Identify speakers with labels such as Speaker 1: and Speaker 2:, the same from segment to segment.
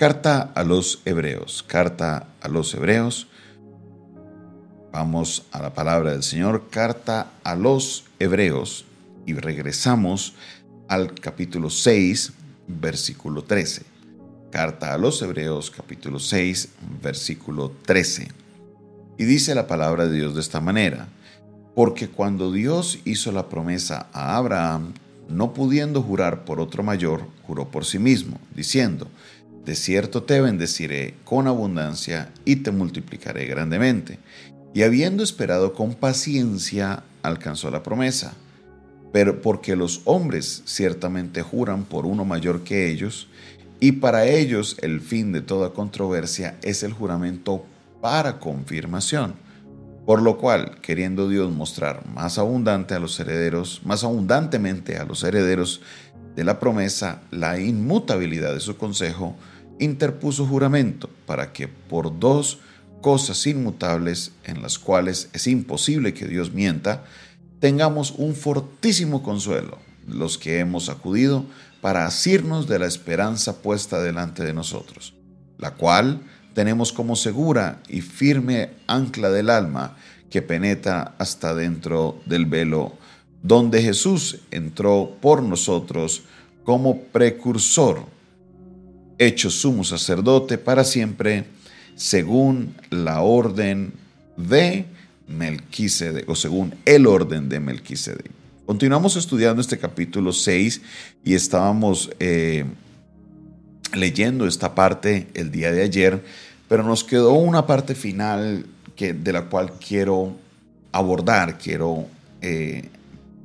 Speaker 1: Carta a los Hebreos, carta a los Hebreos. Vamos a la palabra del Señor, carta a los Hebreos, y regresamos al capítulo 6, versículo 13. Carta a los Hebreos, capítulo 6, versículo 13. Y dice la palabra de Dios de esta manera, porque cuando Dios hizo la promesa a Abraham, no pudiendo jurar por otro mayor, juró por sí mismo, diciendo, de cierto te bendeciré con abundancia y te multiplicaré grandemente. Y habiendo esperado con paciencia, alcanzó la promesa. Pero porque los hombres ciertamente juran por uno mayor que ellos, y para ellos el fin de toda controversia es el juramento para confirmación. Por lo cual, queriendo Dios mostrar más abundante a los herederos, más abundantemente a los herederos de la promesa la inmutabilidad de su consejo, interpuso juramento para que por dos cosas inmutables en las cuales es imposible que Dios mienta, tengamos un fortísimo consuelo, los que hemos acudido para asirnos de la esperanza puesta delante de nosotros, la cual tenemos como segura y firme ancla del alma que penetra hasta dentro del velo donde Jesús entró por nosotros como precursor, hecho sumo sacerdote para siempre, según la orden de Melquisedec, o según el orden de Melquisedec. Continuamos estudiando este capítulo 6 y estábamos eh, leyendo esta parte el día de ayer, pero nos quedó una parte final que, de la cual quiero abordar, quiero eh,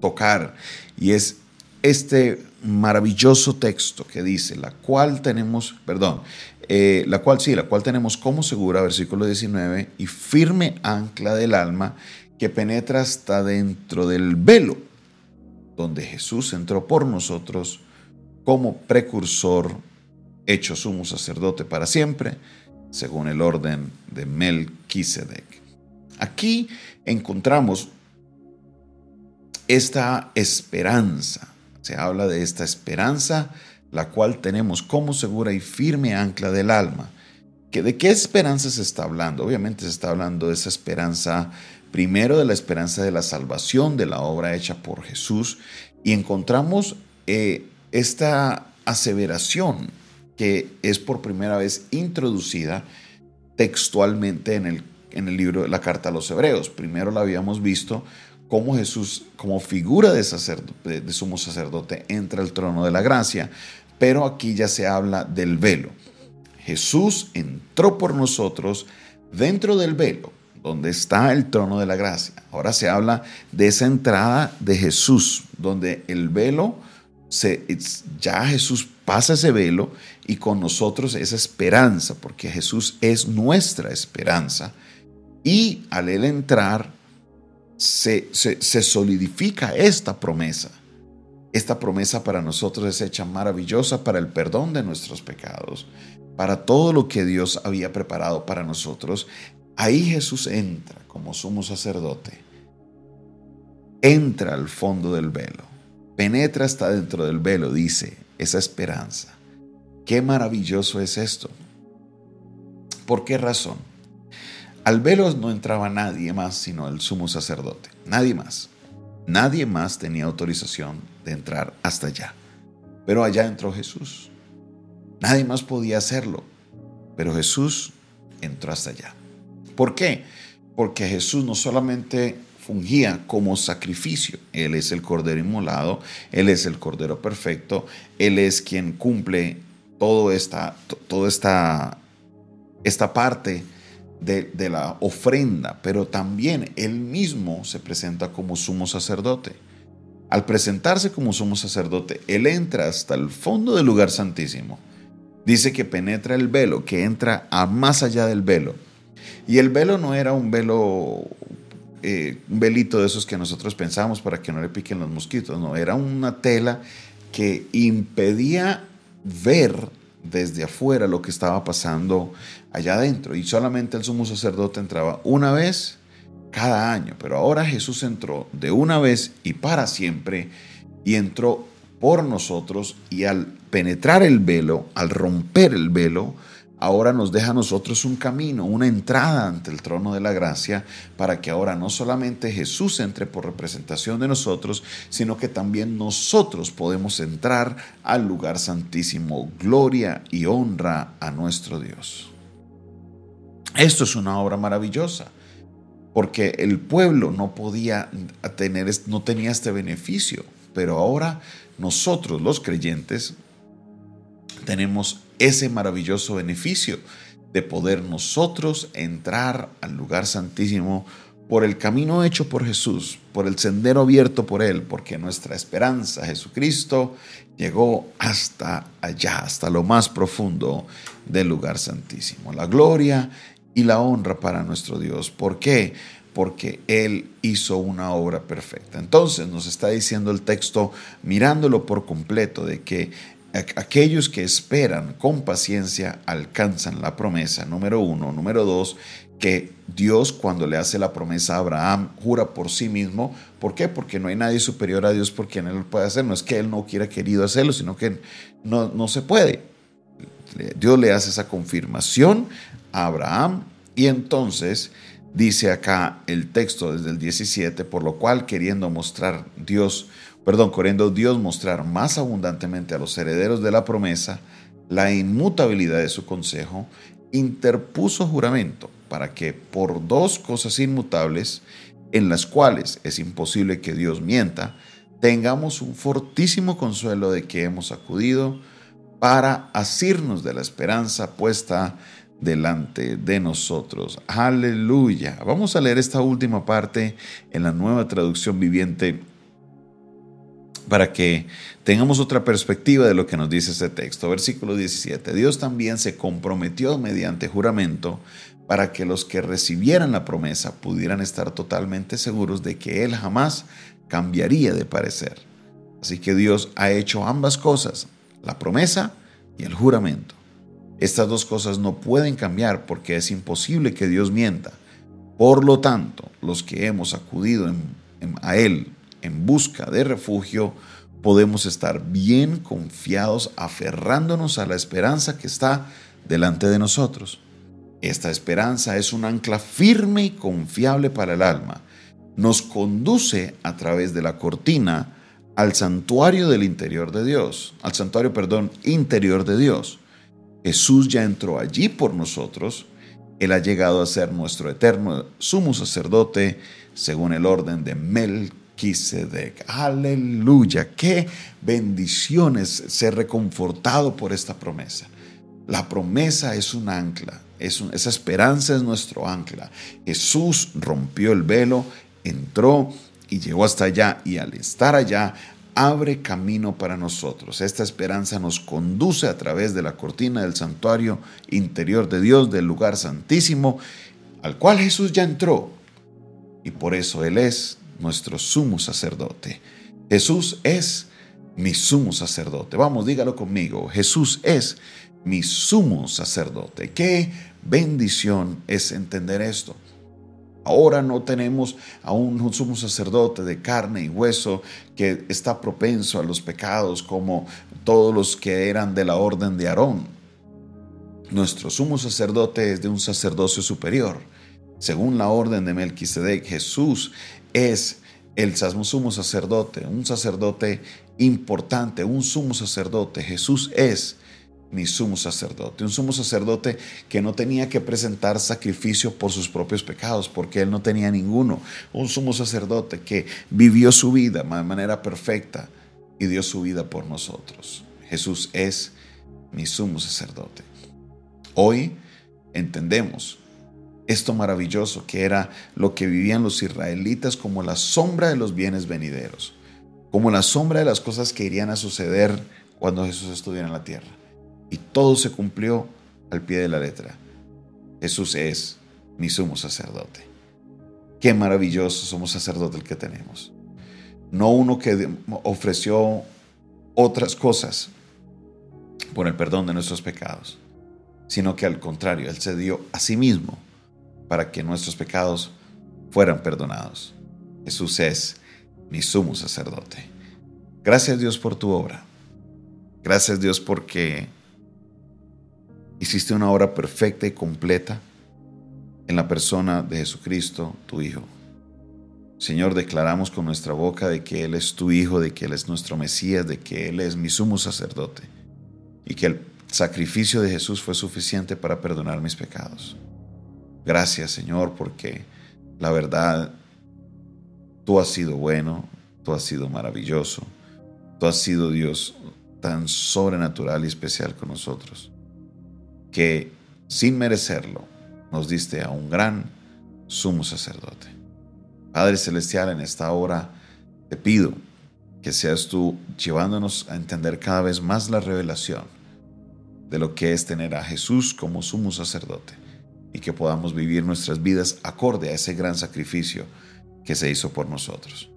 Speaker 1: tocar y es este maravilloso texto que dice, la cual tenemos, perdón, eh, la cual sí, la cual tenemos como segura, versículo 19, y firme ancla del alma que penetra hasta dentro del velo, donde Jesús entró por nosotros como precursor, hecho sumo sacerdote para siempre, según el orden de Melquisedec. Aquí encontramos esta esperanza. Se habla de esta esperanza, la cual tenemos como segura y firme ancla del alma. ¿Que ¿De qué esperanza se está hablando? Obviamente se está hablando de esa esperanza, primero de la esperanza de la salvación, de la obra hecha por Jesús, y encontramos eh, esta aseveración que es por primera vez introducida textualmente en el, en el libro de la carta a los hebreos. Primero la habíamos visto cómo Jesús, como figura de, sumo sacerdote, entra al trono de la gracia, pero aquí ya se habla del velo. Jesús entró por nosotros dentro del velo, donde está el trono de la gracia. Ahora se habla de esa entrada de Jesús, donde el velo, se, ya Jesús pasa ese velo y con nosotros esa esperanza, porque Jesús es nuestra esperanza. Y al él entrar, se, solidifica esta promesa. Esta promesa para nosotros es hecha maravillosa para el perdón de nuestros pecados, para todo lo que Dios había preparado para nosotros. Ahí Jesús entra como sumo sacerdote, entra al fondo del velo, penetra hasta dentro del velo, dice, esa esperanza. Qué maravilloso es esto. ¿Por qué razón? Al velo no entraba nadie más sino el sumo sacerdote, nadie más. Nadie más tenía autorización de entrar hasta allá. Pero allá entró Jesús. Nadie más podía hacerlo. Pero Jesús entró hasta allá. ¿Por qué? Porque Jesús no solamente fungía como sacrificio. Él es el Cordero inmolado, Él es el Cordero perfecto, Él es quien cumple toda esta, esta, esta parte de, la ofrenda, pero también él mismo se presenta como sumo sacerdote. Al presentarse como sumo sacerdote, él entra hasta el fondo del lugar santísimo. Dice que penetra el velo, que entra a más allá del velo. Y el velo no era un velo, eh, un velito de esos que nosotros pensamos para que no le piquen los mosquitos, no, era una tela que impedía ver desde afuera lo que estaba pasando allá adentro. Y solamente el sumo sacerdote entraba una vez cada año. Pero ahora Jesús entró de una vez y para siempre y entró por nosotros y al penetrar el velo, al romper el velo, ahora nos deja a nosotros un camino, una entrada ante el trono de la gracia, para que ahora no solamente Jesús entre por representación de nosotros, sino que también nosotros podemos entrar al lugar santísimo. Gloria y honra a nuestro Dios. Esto es una obra maravillosa, porque el pueblo no podía tener, no tenía este beneficio, pero ahora nosotros los creyentes tenemos ese maravilloso beneficio de poder nosotros entrar al lugar santísimo por el camino hecho por Jesús, por el sendero abierto por Él, porque nuestra esperanza, Jesucristo, llegó hasta allá, hasta lo más profundo del lugar santísimo. La gloria y la honra para nuestro Dios. ¿Por qué? Porque Él hizo una obra perfecta. Entonces nos está diciendo el texto, mirándolo por completo, de que aquellos que esperan con paciencia alcanzan la promesa, número uno. Número dos, que Dios cuando le hace la promesa a Abraham jura por sí mismo. ¿Por qué? Porque no hay nadie superior a Dios por quien él puede hacer. No es que él no quiera querido hacerlo, sino que no, no se puede. Dios le hace esa confirmación a Abraham y entonces dice acá el texto desde el 17, por lo cual queriendo mostrar Dios perdón, queriendo Dios mostrar más abundantemente a los herederos de la promesa la inmutabilidad de su consejo, interpuso juramento para que por dos cosas inmutables, en las cuales es imposible que Dios mienta, tengamos un fortísimo consuelo de que hemos acudido para asirnos de la esperanza puesta delante de nosotros. Aleluya. Vamos a leer esta última parte en la nueva traducción viviente para que tengamos otra perspectiva de lo que nos dice este texto. Versículo 17. Dios también se comprometió mediante juramento para que los que recibieran la promesa pudieran estar totalmente seguros de que Él jamás cambiaría de parecer. Así que Dios ha hecho ambas cosas, la promesa y el juramento. Estas dos cosas no pueden cambiar porque es imposible que Dios mienta. Por lo tanto, los que hemos acudido a Él en busca de refugio, podemos estar bien confiados aferrándonos a la esperanza que está delante de nosotros. Esta esperanza es un ancla firme y confiable para el alma. Nos conduce a través de la cortina al santuario del interior de Dios, al santuario, perdón, interior de Dios. Jesús ya entró allí por nosotros. Él ha llegado a ser nuestro eterno sumo sacerdote según el orden de Mel Aleluya. Qué bendiciones ser reconfortado por esta promesa. La promesa es un ancla. Es esa esperanza es nuestro ancla. Jesús rompió el velo, entró y llegó hasta allá. Y al estar allá, abre camino para nosotros. Esta esperanza nos conduce a través de la cortina del santuario interior de Dios, del lugar santísimo, al cual Jesús ya entró. Y por eso Él es nuestro sumo sacerdote. Jesús es mi sumo sacerdote. Vamos, dígalo conmigo. Jesús es mi sumo sacerdote. Qué bendición es entender esto. Ahora no tenemos a un sumo sacerdote de carne y hueso que está propenso a los pecados como todos los que eran de la orden de Aarón. Nuestro sumo sacerdote es de un sacerdocio superior. Según la orden de Melquisedec, Jesús es el sumo sacerdote, un sacerdote importante, un sumo sacerdote. Jesús es mi sumo sacerdote, un sumo sacerdote que no tenía que presentar sacrificio por sus propios pecados, porque él no tenía ninguno. Un sumo sacerdote que vivió su vida de manera perfecta y dio su vida por nosotros. Jesús es mi sumo sacerdote. Hoy entendemos esto maravilloso que era lo que vivían los israelitas como la sombra de los bienes venideros, como la sombra de las cosas que irían a suceder cuando Jesús estuviera en la tierra. Y todo se cumplió al pie de la letra. Jesús es mi sumo sacerdote. Qué maravilloso somos sacerdote el que tenemos. No uno que ofreció otras cosas por el perdón de nuestros pecados, sino que al contrario, Él se dio a sí mismo para que nuestros pecados fueran perdonados. Jesús es mi sumo sacerdote. Gracias Dios por tu obra. Gracias Dios porque hiciste una obra perfecta y completa en la persona de Jesucristo, tu Hijo. Señor, declaramos con nuestra boca de que Él es tu Hijo, de que Él es nuestro Mesías, de que Él es mi sumo sacerdote y que el sacrificio de Jesús fue suficiente para perdonar mis pecados. Gracias, Señor, porque la verdad, tú has sido bueno, tú has sido maravilloso, tú has sido Dios tan sobrenatural y especial con nosotros, que sin merecerlo nos diste a un gran sumo sacerdote. Padre Celestial, en esta hora te pido que seas tú llevándonos a entender cada vez más la revelación de lo que es tener a Jesús como sumo sacerdote y que podamos vivir nuestras vidas acorde a ese gran sacrificio que se hizo por nosotros.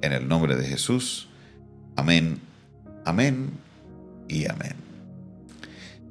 Speaker 1: En el nombre de Jesús, amén, amén y amén.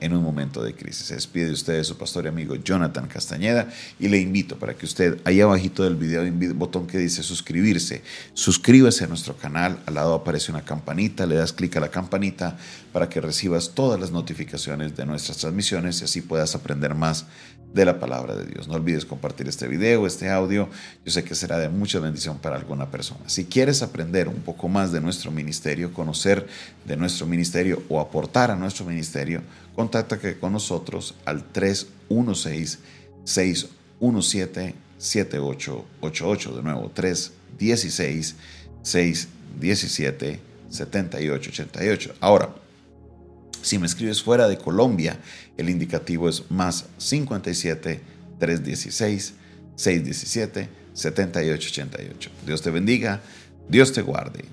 Speaker 1: en un momento de crisis. Se despide de ustedes su pastor y amigo Jonathan Castañeda y le invito para que usted, ahí abajito del video un botón que dice suscribirse. Suscríbase a nuestro canal, al lado aparece una campanita, le das clic a la campanita para que recibas todas las notificaciones de nuestras transmisiones y así puedas aprender más de la palabra de Dios. No olvides compartir este video, este audio. Yo sé que será de mucha bendición para alguna persona. Si quieres aprender un poco más de nuestro ministerio, conocer de nuestro ministerio o aportar a nuestro ministerio, contáctate con nosotros al 316-617-7888. De nuevo, 316-617-7888. Ahora, si me escribes fuera de Colombia, el indicativo es más 57 316 617 7888. Dios te bendiga, Dios te guarde.